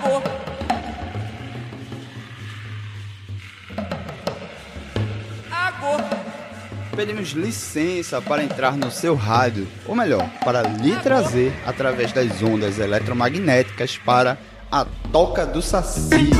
Agô. Agô. Pedimos licença para entrar no seu rádio, ou melhor, para lhe trazer através das ondas eletromagnéticas para a Toca do Saci.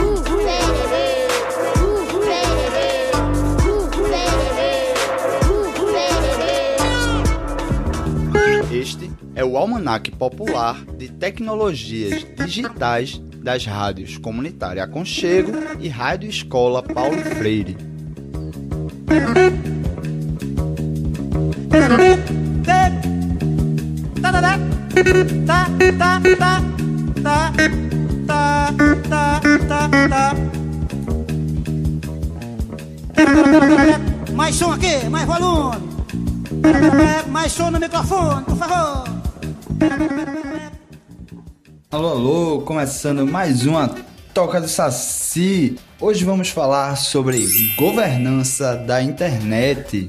Este é o Almanaque Popular de Tecnologias Digitais das rádios Comunitária Aconchego e Rádio Escola Paulo Freire. Mais som aqui, mais volume. Mais som no microfone, por favor. Alô, alô, começando mais uma Toca do Saci. Hoje vamos falar sobre governança da internet.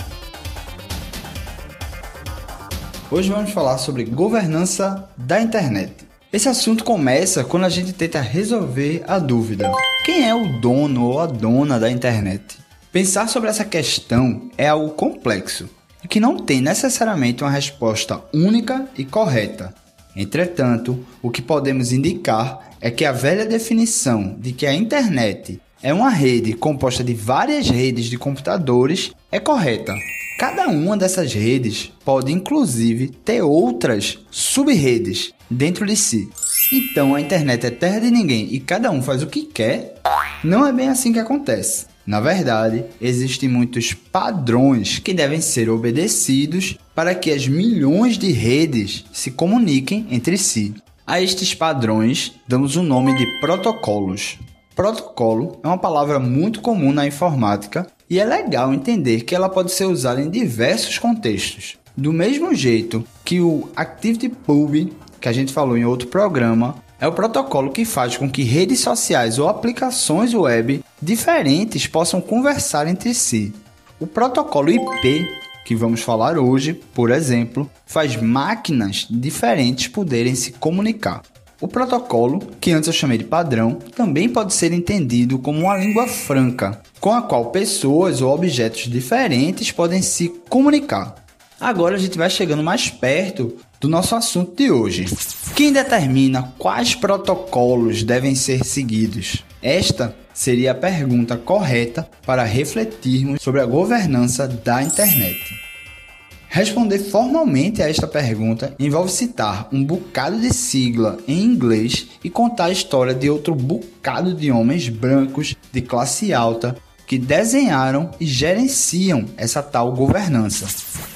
Hoje vamos falar sobre governança da internet. Esse assunto começa quando a gente tenta resolver a dúvida: quem é o dono ou a dona da internet? Pensar sobre essa questão é algo complexo e que não tem necessariamente uma resposta única e correta. Entretanto, o que podemos indicar é que a velha definição de que a internet é uma rede composta de várias redes de computadores é correta. Cada uma dessas redes pode inclusive ter outras sub-redes dentro de si. Então a internet é terra de ninguém e cada um faz o que quer? Não é bem assim que acontece. Na verdade, existem muitos padrões que devem ser obedecidos para que as milhões de redes se comuniquem entre si. A estes padrões damos o nome de protocolos. Protocolo é uma palavra muito comum na informática e é legal entender que ela pode ser usada em diversos contextos. Do mesmo jeito que o ActivityPub, que a gente falou em outro programa, é o protocolo que faz com que redes sociais ou aplicações web diferentes possam conversar entre si. O protocolo IP, que vamos falar hoje, por exemplo, faz máquinas diferentes poderem se comunicar. O protocolo, que antes eu chamei de padrão, também pode ser entendido como uma língua franca, com a qual pessoas ou objetos diferentes podem se comunicar. Agora a gente vai chegando mais perto do nosso assunto de hoje. Quem determina quais protocolos devem ser seguidos? Esta seria a pergunta correta para refletirmos sobre a governança da internet. Responder formalmente a esta pergunta envolve citar um bocado de sigla em inglês e contar a história de outro bocado de homens brancos de classe alta que desenharam e gerenciam essa tal governança.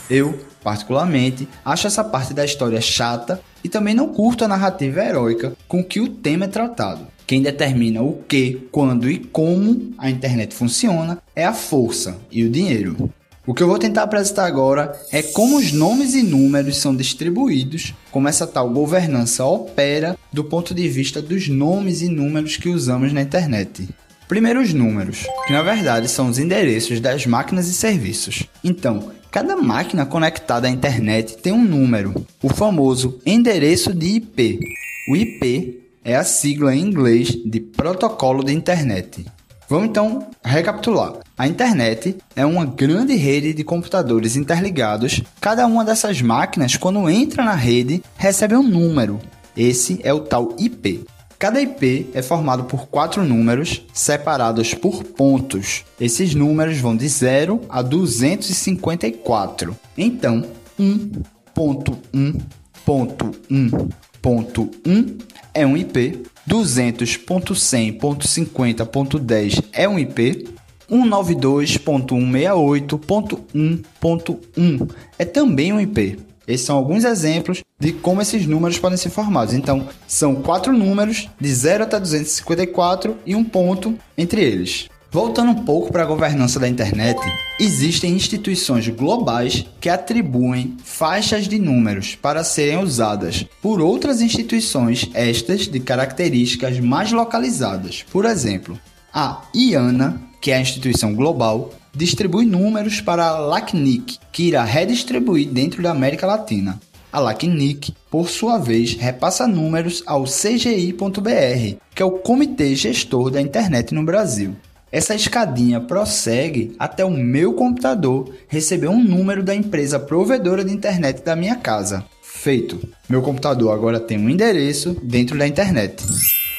Eu, particularmente, acho essa parte da história chata e também não curto a narrativa heróica com que o tema é tratado. Quem determina o que, quando e como a internet funciona é a força e o dinheiro. O que eu vou tentar apresentar agora é como os nomes e números são distribuídos, como essa tal governança opera do ponto de vista dos nomes e números que usamos na internet. Primeiro, os números, que na verdade são os endereços das máquinas e serviços. Então, cada máquina conectada à internet tem um número, o famoso endereço de IP. O IP é a sigla em inglês de Protocolo de Internet. Vamos então recapitular. A internet é uma grande rede de computadores interligados. Cada uma dessas máquinas, quando entra na rede, recebe um número. Esse é o tal IP. Cada IP é formado por quatro números separados por pontos. Esses números vão de 0 a 254. Então, 1.1.1.1 é um IP 200.100.50.10 é um IP, 192.168.1.1 é também um IP. Esses são alguns exemplos de como esses números podem ser formados. Então, são quatro números de 0 até 254 e um ponto entre eles. Voltando um pouco para a governança da internet, existem instituições globais que atribuem faixas de números para serem usadas por outras instituições, estas de características mais localizadas. Por exemplo, a IANA, que é a instituição global, distribui números para a LACNIC, que irá redistribuir dentro da América Latina. A LACNIC, por sua vez, repassa números ao CGI.br, que é o Comitê Gestor da Internet no Brasil. Essa escadinha prossegue até o meu computador receber um número da empresa provedora de internet da minha casa. Feito. Meu computador agora tem um endereço dentro da internet.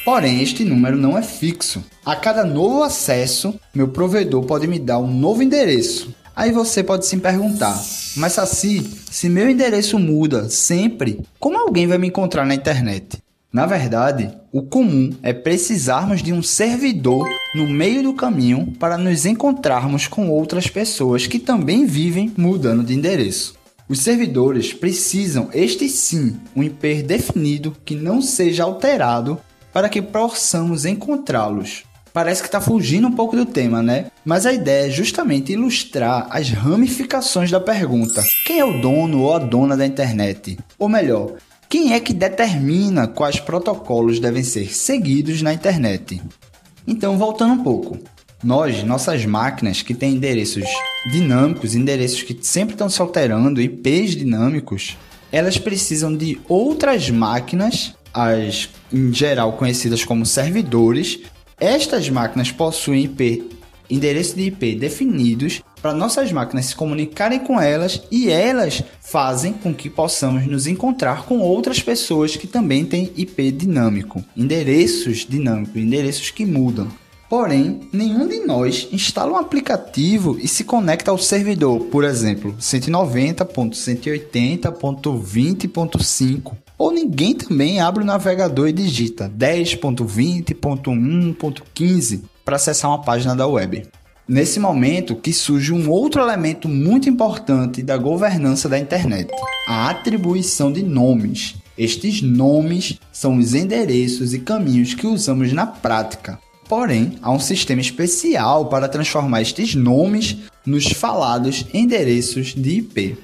Porém, este número não é fixo. A cada novo acesso, meu provedor pode me dar um novo endereço. Aí você pode se perguntar: mas Saci, se meu endereço muda sempre, como alguém vai me encontrar na internet? Na verdade, o comum é precisarmos de um servidor no meio do caminho para nos encontrarmos com outras pessoas que também vivem mudando de endereço. Os servidores precisam, este sim, um IP definido que não seja alterado para que possamos encontrá-los. Parece que está fugindo um pouco do tema, né? Mas a ideia é justamente ilustrar as ramificações da pergunta: quem é o dono ou a dona da internet? Ou melhor, quem é que determina quais protocolos devem ser seguidos na internet? Então, voltando um pouco. Nós, nossas máquinas que têm endereços dinâmicos, endereços que sempre estão se alterando, IPs dinâmicos, elas precisam de outras máquinas, as em geral conhecidas como servidores, estas máquinas possuem IP, endereço de IP definidos para nossas máquinas se comunicarem com elas e elas fazem com que possamos nos encontrar com outras pessoas que também têm IP dinâmico, endereços dinâmicos, endereços que mudam. Porém, nenhum de nós instala um aplicativo e se conecta ao servidor, por exemplo, 190.180.20.5 ou ninguém também abre o navegador e digita 10.20.1.15 para acessar uma página da web. Nesse momento que surge um outro elemento muito importante da governança da internet, a atribuição de nomes. Estes nomes são os endereços e caminhos que usamos na prática. Porém, há um sistema especial para transformar estes nomes nos falados endereços de IP.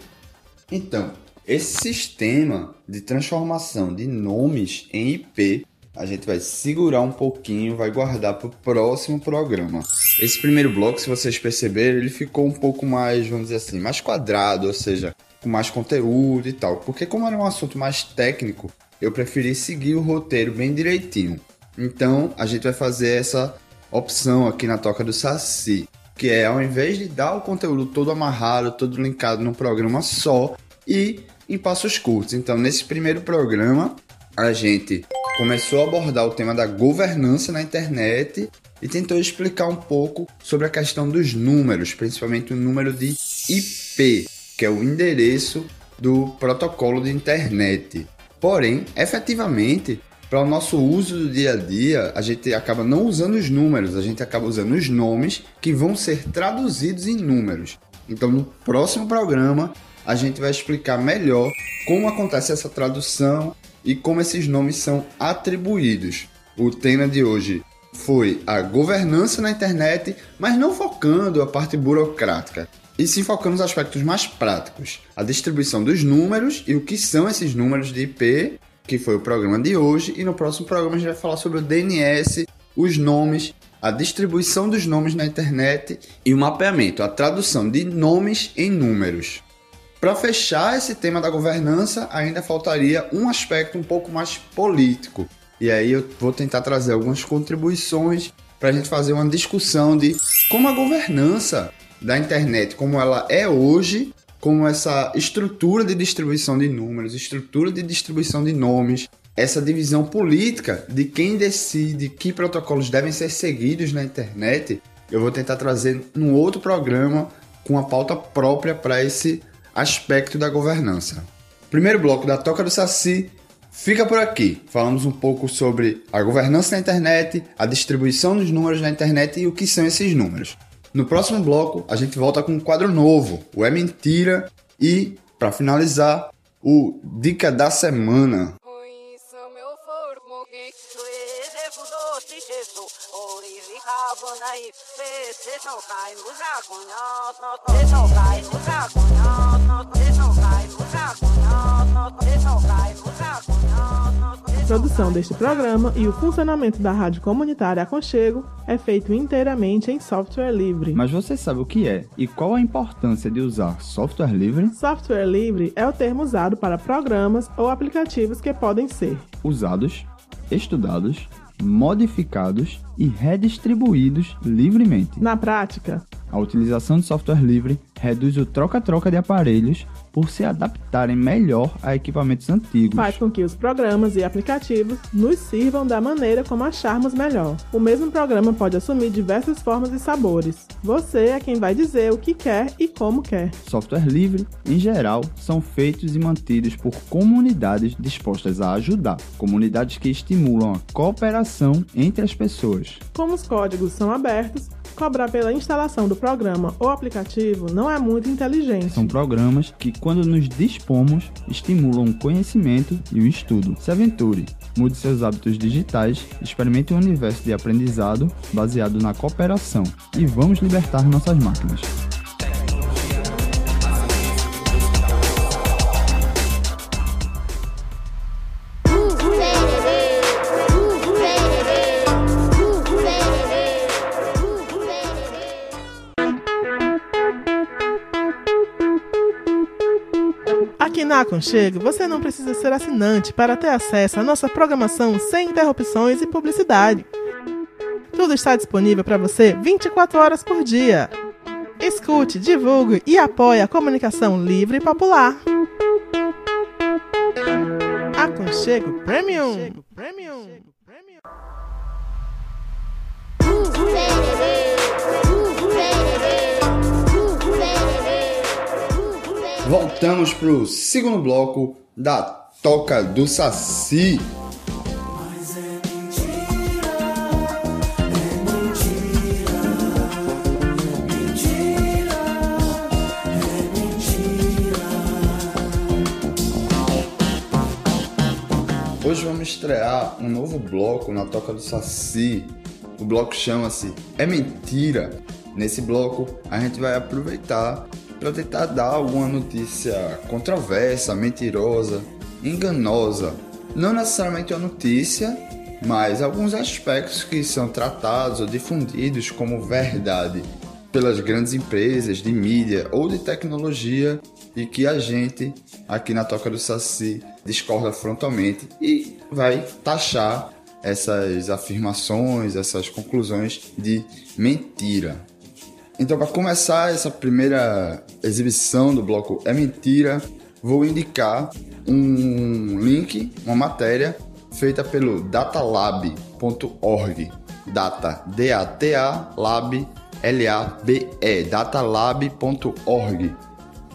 Então, esse sistema de transformação de nomes em IP a gente vai segurar um pouquinho, vai guardar para o próximo programa. Esse primeiro bloco, se vocês perceberem, ele ficou um pouco mais, vamos dizer assim, mais quadrado, ou seja, com mais conteúdo e tal. Porque como era um assunto mais técnico, eu preferi seguir o roteiro bem direitinho. Então, a gente vai fazer essa opção aqui na Toca do Saci, que é ao invés de dar o conteúdo todo amarrado, todo linkado num programa só e em passos curtos. Então, nesse primeiro programa, a gente começou a abordar o tema da governança na internet e tentou explicar um pouco sobre a questão dos números, principalmente o número de IP, que é o endereço do protocolo de internet. Porém, efetivamente, para o nosso uso do dia a dia, a gente acaba não usando os números, a gente acaba usando os nomes que vão ser traduzidos em números. Então, no próximo programa, a gente vai explicar melhor como acontece essa tradução e como esses nomes são atribuídos. O tema de hoje foi a governança na internet, mas não focando a parte burocrática, e sim focando nos aspectos mais práticos, a distribuição dos números e o que são esses números de IP, que foi o programa de hoje, e no próximo programa a gente vai falar sobre o DNS, os nomes, a distribuição dos nomes na internet e o mapeamento, a tradução de nomes em números. Para fechar esse tema da governança, ainda faltaria um aspecto um pouco mais político. E aí eu vou tentar trazer algumas contribuições para a gente fazer uma discussão de como a governança da internet, como ela é hoje, como essa estrutura de distribuição de números, estrutura de distribuição de nomes, essa divisão política de quem decide que protocolos devem ser seguidos na internet, eu vou tentar trazer num outro programa com a pauta própria para esse aspecto da governança. Primeiro bloco da Toca do Saci fica por aqui. Falamos um pouco sobre a governança na internet, a distribuição dos números na internet e o que são esses números. No próximo bloco, a gente volta com um quadro novo, o É Mentira, e, para finalizar, o Dica da Semana. Produção deste programa e o funcionamento da Rádio Comunitária Aconchego é feito inteiramente em software livre. Mas você sabe o que é e qual a importância de usar software livre? Software livre é o termo usado para programas ou aplicativos que podem ser Usados, estudados, modificados e redistribuídos livremente. Na prática, A utilização de software livre reduz o troca-troca de aparelhos por se adaptarem melhor a equipamentos antigos. faz com que os programas e aplicativos nos sirvam da maneira como acharmos melhor. O mesmo programa pode assumir diversas formas e sabores. Você é quem vai dizer o que quer e como quer. Software livre, em geral, são feitos e mantidos por comunidades dispostas a ajudar, comunidades que estimulam a cooperação entre as pessoas. Como os códigos são abertos, cobrar pela instalação do programa ou aplicativo não é muito inteligente. São programas que, quando nos dispomos, estimulam o conhecimento e o estudo. Se aventure, mude seus hábitos digitais, experimente um universo de aprendizado baseado na cooperação e vamos libertar nossas máquinas. Aconchego, você não precisa ser assinante para ter acesso à nossa programação sem interrupções e publicidade. Tudo está disponível para você 24 horas por dia. Escute, divulgue e apoie a comunicação livre e popular. Aconchego Premium. Voltamos pro segundo bloco da Toca do Saci. Hoje vamos estrear um novo bloco na Toca do Saci. O bloco chama-se É Mentira. Nesse bloco a gente vai aproveitar para tentar dar alguma notícia controversa, mentirosa, enganosa. Não necessariamente uma notícia, mas alguns aspectos que são tratados ou difundidos como verdade pelas grandes empresas de mídia ou de tecnologia e que a gente aqui na Toca do Saci discorda frontalmente e vai taxar essas afirmações, essas conclusões de mentira. Então, para começar essa primeira exibição do bloco É Mentira, vou indicar um link, uma matéria feita pelo datalab.org. Data, D-A-T-A, lab, L-A-B-E, datalab.org.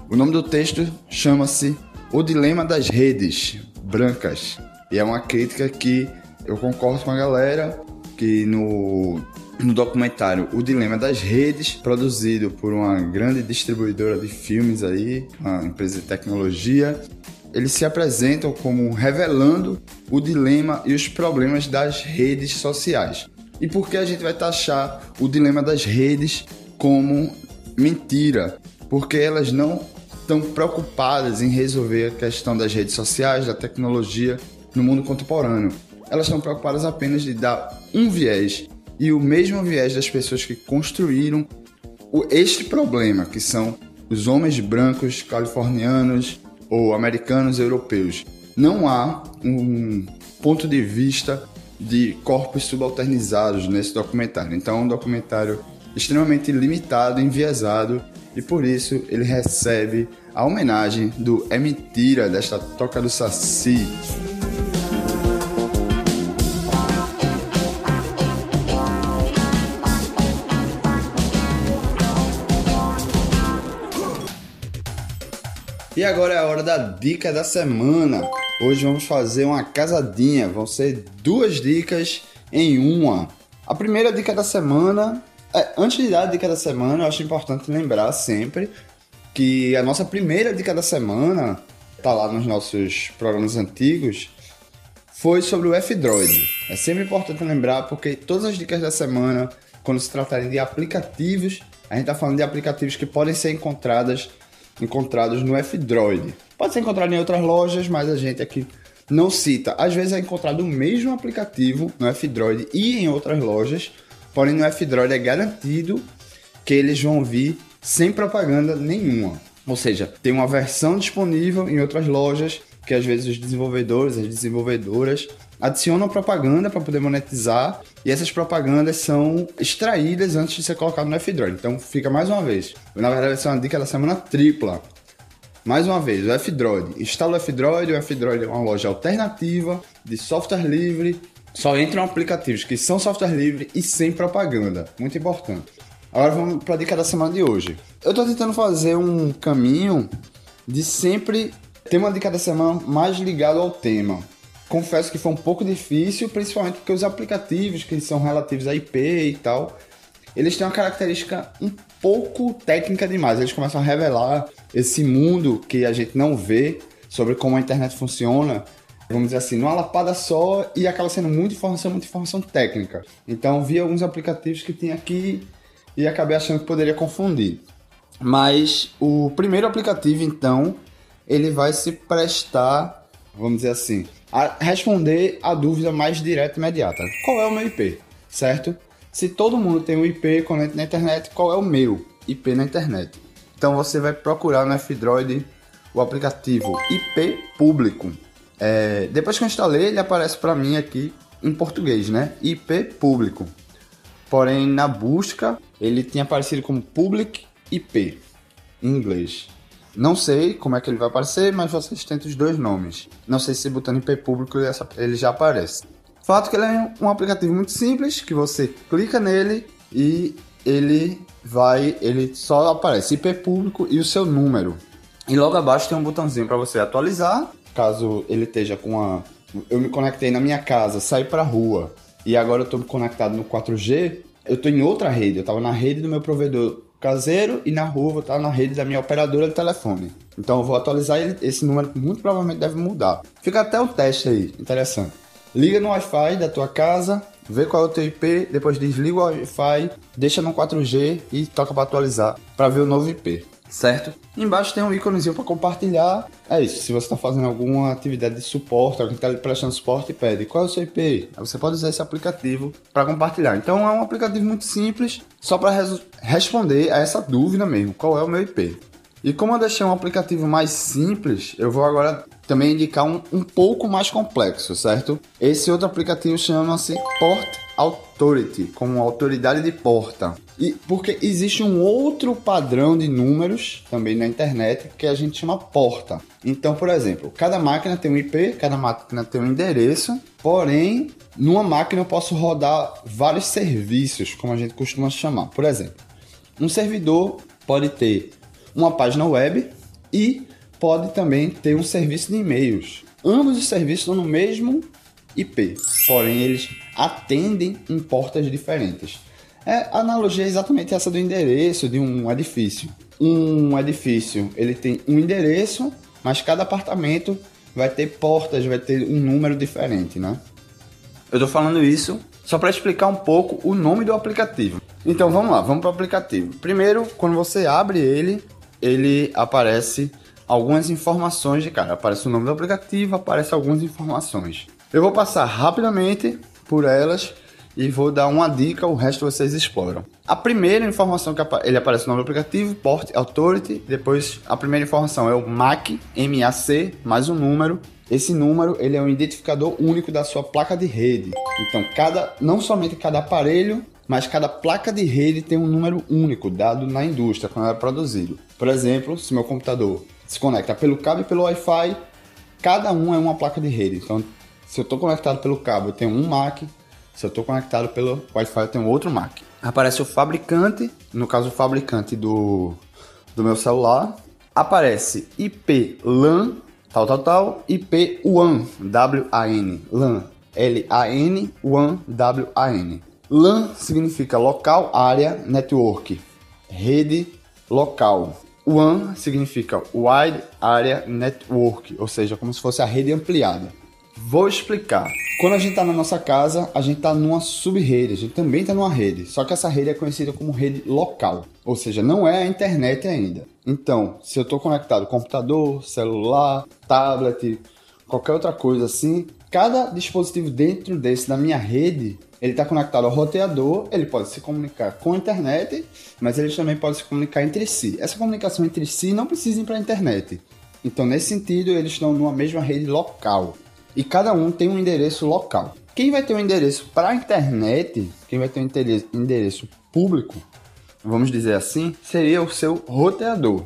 O nome do texto chama-se O Dilema das Redes Brancas. E é uma crítica que eu concordo com a galera que no, no documentário O Dilema das Redes, produzido por uma grande distribuidora de filmes aí, uma empresa de tecnologia, eles se apresentam como revelando o dilema e os problemas das redes sociais. E por que a gente vai taxar o dilema das redes como mentira? Porque elas não estão preocupadas em resolver a questão das redes sociais, da tecnologia no mundo contemporâneo. Elas estão preocupadas apenas de dar um viés e o mesmo viés das pessoas que construíram o- este problema, que são os homens brancos californianos ou americanos europeus. Não há um ponto de vista de corpos subalternizados nesse documentário. Então é um documentário extremamente limitado, enviesado e por isso ele recebe a homenagem do É Mentira desta Toca do Saci. E agora é a hora da dica da semana. Hoje vamos fazer uma casadinha. Vão ser duas dicas em uma. A primeira dica da semana. é, antes de dar a dica da semana, eu acho importante lembrar sempre que a nossa primeira dica da semana tá lá nos nossos programas antigos. Foi sobre o F-Droid. É sempre importante lembrar porque todas as dicas da semana, quando se tratarem de aplicativos, a gente tá falando de aplicativos que podem ser encontradas encontrados no F-Droid. Pode ser encontrado em outras lojas, mas a gente aqui não cita. Às vezes é encontrado o mesmo aplicativo no F-Droid e em outras lojas, porém no F-Droid é garantido que eles vão vir sem propaganda nenhuma. Ou seja, tem uma versão disponível em outras lojas que às vezes os desenvolvedores, as desenvolvedoras adicionam propaganda para poder monetizar e essas propagandas são extraídas antes de ser colocado no F-Droid. Então fica mais uma vez. Na verdade, essa é uma dica da semana tripla. Mais uma vez, o F-Droid. Instala o F-Droid, o F-Droid é uma loja alternativa de software livre. Só entram aplicativos que são software livre e sem propaganda. Muito importante. Agora vamos para a dica da semana de hoje. Eu estou tentando fazer um caminho de sempre ter uma dica da semana mais ligado ao tema. Confesso que foi um pouco difícil, principalmente porque os aplicativos que são relativos a IP e tal, eles têm uma característica um pouco técnica demais. Eles começam a revelar esse mundo que a gente não vê sobre como a internet funciona, vamos dizer assim, numa lapada só e acaba sendo muita informação, muita informação técnica. Então vi alguns aplicativos que tem aqui e acabei achando que poderia confundir. Mas o primeiro aplicativo, então, ele vai se prestar, vamos dizer assim, a responder a dúvida mais direta e imediata. Qual é o meu IP? Certo? Se todo mundo tem um IP conectado na internet, qual é o meu IP na internet? Então você vai procurar no F-Droid o aplicativo IP público. É, depois que eu instalei, ele aparece para mim aqui em português, né? IP público. Porém, na busca, ele tinha aparecido como Public IP em inglês. Não sei como é que ele vai aparecer, mas vocês tentam os dois nomes. Não sei se botando IP público ele já aparece. Fato que ele é um aplicativo muito simples, que você clica nele e ele vai, ele só aparece IP público e o seu número. E logo abaixo tem um botãozinho para você atualizar, caso ele esteja com a eu me conectei na minha casa, saí para rua e agora eu estou conectado no 4G, eu estou em outra rede, eu estava na rede do meu provedor caseiro e na rua vou estar na rede da minha operadora de telefone. Então eu vou atualizar esse número muito provavelmente deve mudar. Fica até o teste aí, interessante. Liga no Wi-Fi da tua casa, vê qual é o teu IP, depois desliga o Wi-Fi, deixa no 4G e toca para atualizar para ver o novo IP. Certo? Embaixo tem um íconezinho para compartilhar. É isso. Se você está fazendo alguma atividade de suporte, alguém está prestando suporte, pede qual é o seu IP. Você pode usar esse aplicativo para compartilhar. Então é um aplicativo muito simples, só para responder a essa dúvida mesmo: qual é o meu IP. E como eu deixei um aplicativo mais simples, eu vou agora também indicar um, um pouco mais complexo, certo? Esse outro aplicativo chama-se Port Authority, como autoridade de porta. E porque existe um outro padrão de números também na internet que a gente chama porta. Então, por exemplo, cada máquina tem um IP, cada máquina tem um endereço, porém, numa máquina eu posso rodar vários serviços, como a gente costuma chamar. Por exemplo, um servidor pode ter uma página web e pode também ter um serviço de e-mails. Ambos os serviços estão no mesmo IP, porém eles atendem em portas diferentes. É, a analogia é exatamente essa do endereço de um edifício. Um edifício ele tem um endereço, mas cada apartamento vai ter portas, vai ter um número diferente, né? Eu estou falando isso só para explicar um pouco o nome do aplicativo. Então vamos lá, vamos para o aplicativo. Primeiro, quando você abre ele, ele aparece algumas informações de cara. Aparece o nome do aplicativo, aparece algumas informações. Eu vou passar rapidamente por elas e vou dar uma dica, o resto vocês exploram. A primeira informação que ele aparece no nome do aplicativo, Port Authority, depois a primeira informação é o MAC, M-A-C, mais um número. Esse número ele é um identificador único da sua placa de rede. Então, cada, não somente cada aparelho mas cada placa de rede tem um número único dado na indústria quando é produzido. Por exemplo, se meu computador se conecta pelo cabo e pelo Wi-Fi, cada um é uma placa de rede. Então, se eu estou conectado pelo cabo, eu tenho um MAC. Se eu estou conectado pelo Wi-Fi, eu tenho outro MAC. Aparece o fabricante, no caso o fabricante do, do meu celular. Aparece IP LAN, tal, tal, tal. IP WAN, W-A-N, LAN, L-A-N, WAN, W-A-N. LAN significa local, área, network, rede local. WAN significa Wide Area Network, ou seja, como se fosse a rede ampliada. Vou explicar. Quando a gente está na nossa casa, a gente está numa sub-rede, a gente também está numa rede, só que essa rede é conhecida como rede local, ou seja, não é a internet ainda. Então, se eu estou conectado computador, celular, tablet, qualquer outra coisa assim, cada dispositivo dentro desse da minha rede, ele está conectado ao roteador, ele pode se comunicar com a internet, mas ele também pode se comunicar entre si. Essa comunicação entre si não precisa ir para a internet. Então, nesse sentido, eles estão numa mesma rede local. E cada um tem um endereço local. Quem vai ter um endereço para a internet, quem vai ter um endereço público, vamos dizer assim, seria o seu roteador.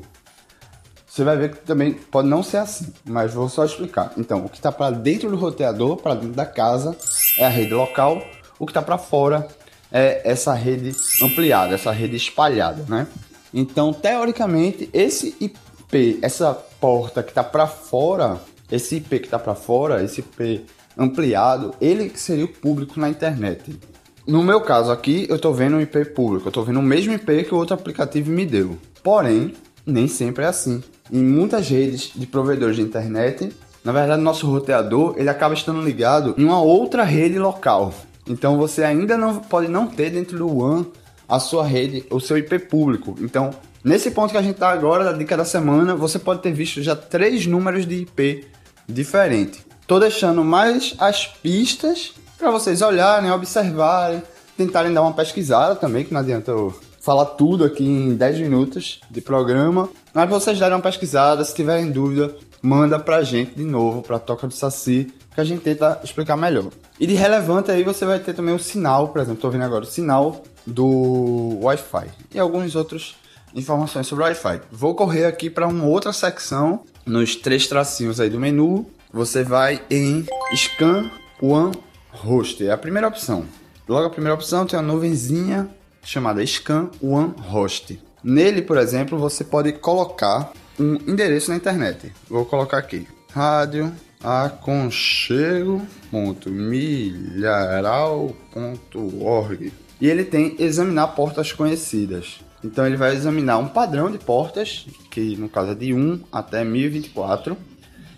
Você vai ver que também pode não ser assim, mas vou só explicar. Então, o que está para dentro do roteador, para dentro da casa, é a rede local. O que está para fora é essa rede ampliada, essa rede espalhada, né? Então, teoricamente, esse IP, essa porta que está para fora, esse IP que está para fora, esse IP ampliado, ele seria o público na internet. No meu caso aqui, eu estou vendo um IP público, eu estou vendo o mesmo IP que o outro aplicativo me deu. Porém, nem sempre é assim. Em muitas redes de provedores de internet, na verdade, nosso roteador ele acaba estando ligado em uma outra rede local. Então você ainda não pode não ter dentro do WAN a sua rede, o seu IP público. Então, nesse ponto que a gente está agora, da dica da semana, você pode ter visto já três números de IP diferentes. Estou deixando mais as pistas para vocês olharem, observarem, tentarem dar uma pesquisada também, que não adianta eu falar tudo aqui em 10 minutos de programa. Mas vocês darem uma pesquisada, se tiverem dúvida, manda pra gente de novo, pra Toca do Saci, que a gente tenta explicar melhor. E de relevante aí você vai ter também o sinal, por exemplo, tô vendo agora o sinal do Wi-Fi e alguns outros informações sobre o Wi-Fi. Vou correr aqui para uma outra secção, nos três tracinhos aí do menu, você vai em Scan One Host, é a primeira opção. Logo a primeira opção tem a nuvenzinha chamada Scan One Host. Nele, por exemplo, você pode colocar um endereço na internet. Vou colocar aqui: rádio aconchego.milharal.org. E ele tem examinar portas conhecidas. Então ele vai examinar um padrão de portas, que no caso é de 1 até 1024,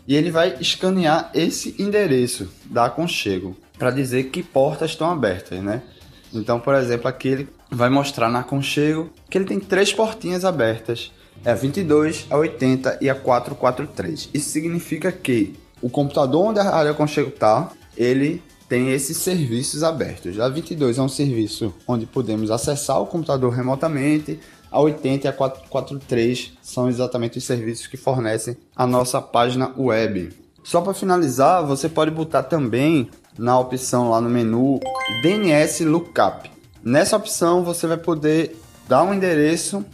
e ele vai escanear esse endereço da Aconchego para dizer que portas estão abertas, né? Então, por exemplo, aqui ele vai mostrar na Aconchego que ele tem três portinhas abertas. É a 22, a 80 e a 443. Isso significa que o computador onde a área Aconchego está, ele tem esses serviços abertos. A 22 é um serviço onde podemos acessar o computador remotamente. A 80 e a 443 são exatamente os serviços que fornecem a nossa página web. Só para finalizar, você pode botar também na opção lá no menu DNS Lookup. Nessa opção você vai poder dar um endereço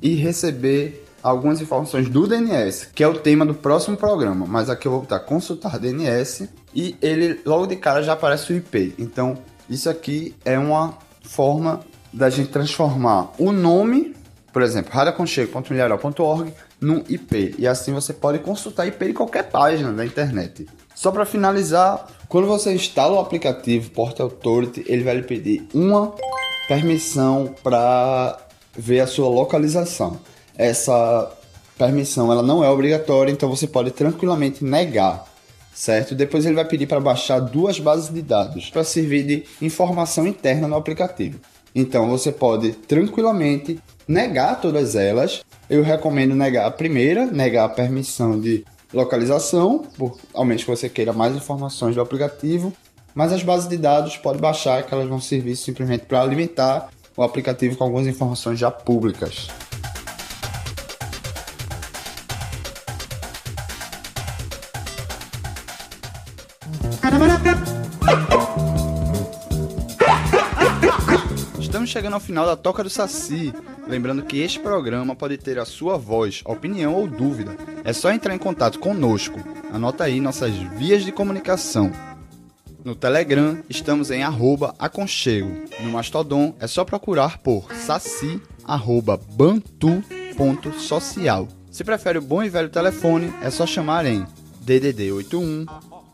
e receber algumas informações do DNS, que é o tema do próximo programa, mas aqui eu vou botar consultar DNS e ele logo de cara já aparece o IP. Então, isso aqui é uma forma da gente transformar o nome, por exemplo, radioconchego.milharal.org no IP. E assim você pode consultar IP de qualquer página da internet. Só para finalizar, quando você instala o aplicativo Port Authority, ele vai lhe pedir uma permissão para ver a sua localização. Essa permissão ela não é obrigatória, então você pode tranquilamente negar, certo? Depois ele vai pedir para baixar duas bases de dados para servir de informação interna no aplicativo. Então você pode tranquilamente negar todas elas. Eu recomendo negar a primeira, negar a permissão de localização, por, ao menos que você queira mais informações do aplicativo. Mas as bases de dados pode baixar, que elas vão servir simplesmente para alimentar o aplicativo com algumas informações já públicas. Chegando ao final da Toca do Saci. Lembrando que este programa pode ter a sua voz, opinião ou dúvida. É só entrar em contato conosco. Anota aí nossas vias de comunicação. No Telegram estamos em arroba aconchego. No Mastodon é só procurar por saci@bantu.social. Se prefere o bom e velho telefone, é só chamar em DDD 81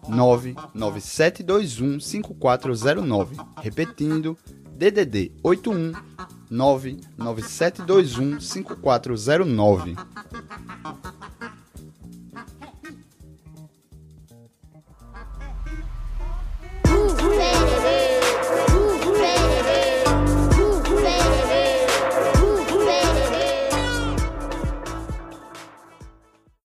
99721 5409. Repetindo, DDD 81 99721 5409.